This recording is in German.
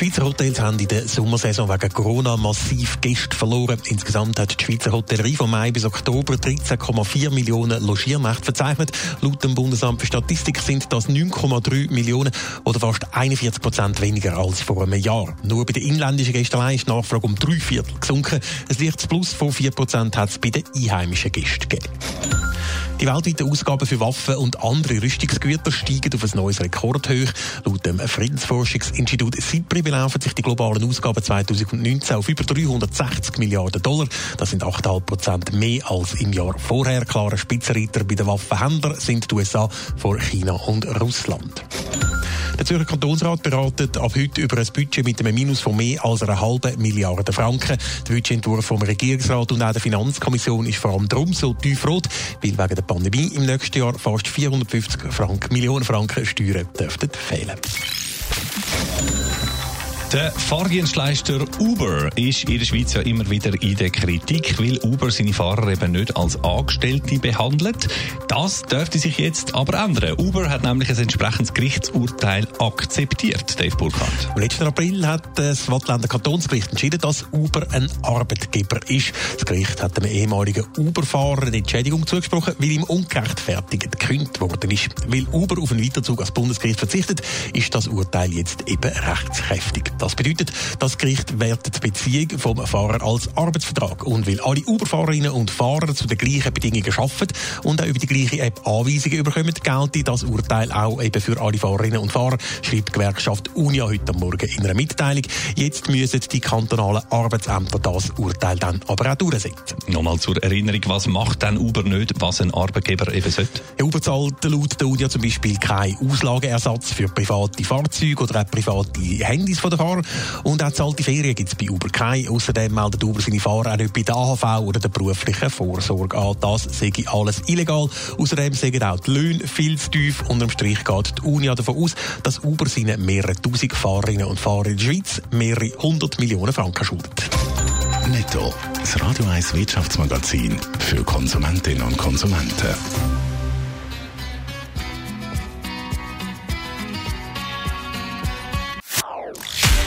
Die Schweizer Hotels haben in der Sommersaison wegen Corona massiv Gäste verloren. Insgesamt hat die Schweizer Hotellerie von Mai bis Oktober 13,4 Millionen Logiernächte verzeichnet. Laut dem Bundesamt für Statistik sind das 9,3 Millionen oder fast 41 Prozent weniger als vor einem Jahr. Nur bei den inländischen Gästen allein ist die Nachfrage um drei Viertel gesunken. Ein leichtes Plus von 4 Prozent hat es bei den einheimischen Gästen gegeben. Die weltweiten Ausgaben für Waffen und andere Rüstungsgüter steigen auf ein neues Rekordhoch. Laut dem Friedensforschungsinstitut SIPRI belaufen sich die globalen Ausgaben 2019 auf über 360 Milliarden Dollar. Das sind 8,5 Prozent mehr als im Jahr vorher. Klare Spitzenreiter bei den Waffenhändlern sind die USA vor China und Russland. Der Zürcher Kantonsrat beratet ab heute über ein Budget mit einem Minus von mehr als einer halben Milliarde Franken. Der Budgetentwurf vom Regierungsrat und auch der Finanzkommission ist vor allem darum so tiefrot, weil wegen der Pandemie im nächsten Jahr fast 450 Franken, Millionen Franken Steuern dürften fehlen. Der Fahrdienstleister Uber ist in der Schweiz ja immer wieder in der Kritik, weil Uber seine Fahrer eben nicht als Angestellte behandelt. Das dürfte sich jetzt aber ändern. Uber hat nämlich ein entsprechendes Gerichtsurteil akzeptiert, Dave Burkhardt. Im letzten April hat das Wattländer Kantonsgericht entschieden, dass Uber ein Arbeitgeber ist. Das Gericht hat dem ehemaligen Uber-Fahrer eine Entschädigung zugesprochen, weil ihm ungerechtfertigt gekündigt worden ist. Weil Uber auf einen Weiterzug als Bundesgericht verzichtet, ist das Urteil jetzt eben rechtskräftig. Das bedeutet, das Gericht wertet die Beziehung vom Fahrer als Arbeitsvertrag. Und weil alle Uber-Fahrerinnen und Fahrer zu den gleichen Bedingungen arbeiten und auch über die gleiche App Anweisungen bekommen, gilt das Urteil auch eben für alle Fahrerinnen und Fahrer, schreibt die Gewerkschaft Unia heute Morgen in einer Mitteilung. Jetzt müssen die kantonalen Arbeitsämter das Urteil dann aber auch durchsetzen. Nochmal zur Erinnerung, was macht denn Uber nicht, was ein Arbeitgeber eben sollte? Uber zahlt laut der Unia zum Beispiel keinen Auslageersatz für private Fahrzeuge oder auch private Handys von der Fahrer. Und auch zahlte Ferien gibt es bei Uber keine. Außerdem meldet Uber seine Fahrer auch nicht bei der AHV oder der beruflichen Vorsorge an. Das sei alles illegal. Außerdem sagen auch die Löhne viel zu tief. Unterm Strich geht die Uni davon aus, dass Uber seinen mehrere tausend Fahrerinnen und Fahrer in der Schweiz mehrere hundert Millionen Franken schuldet. Netto. Das Radio 1 Wirtschaftsmagazin für Konsumentinnen und Konsumenten.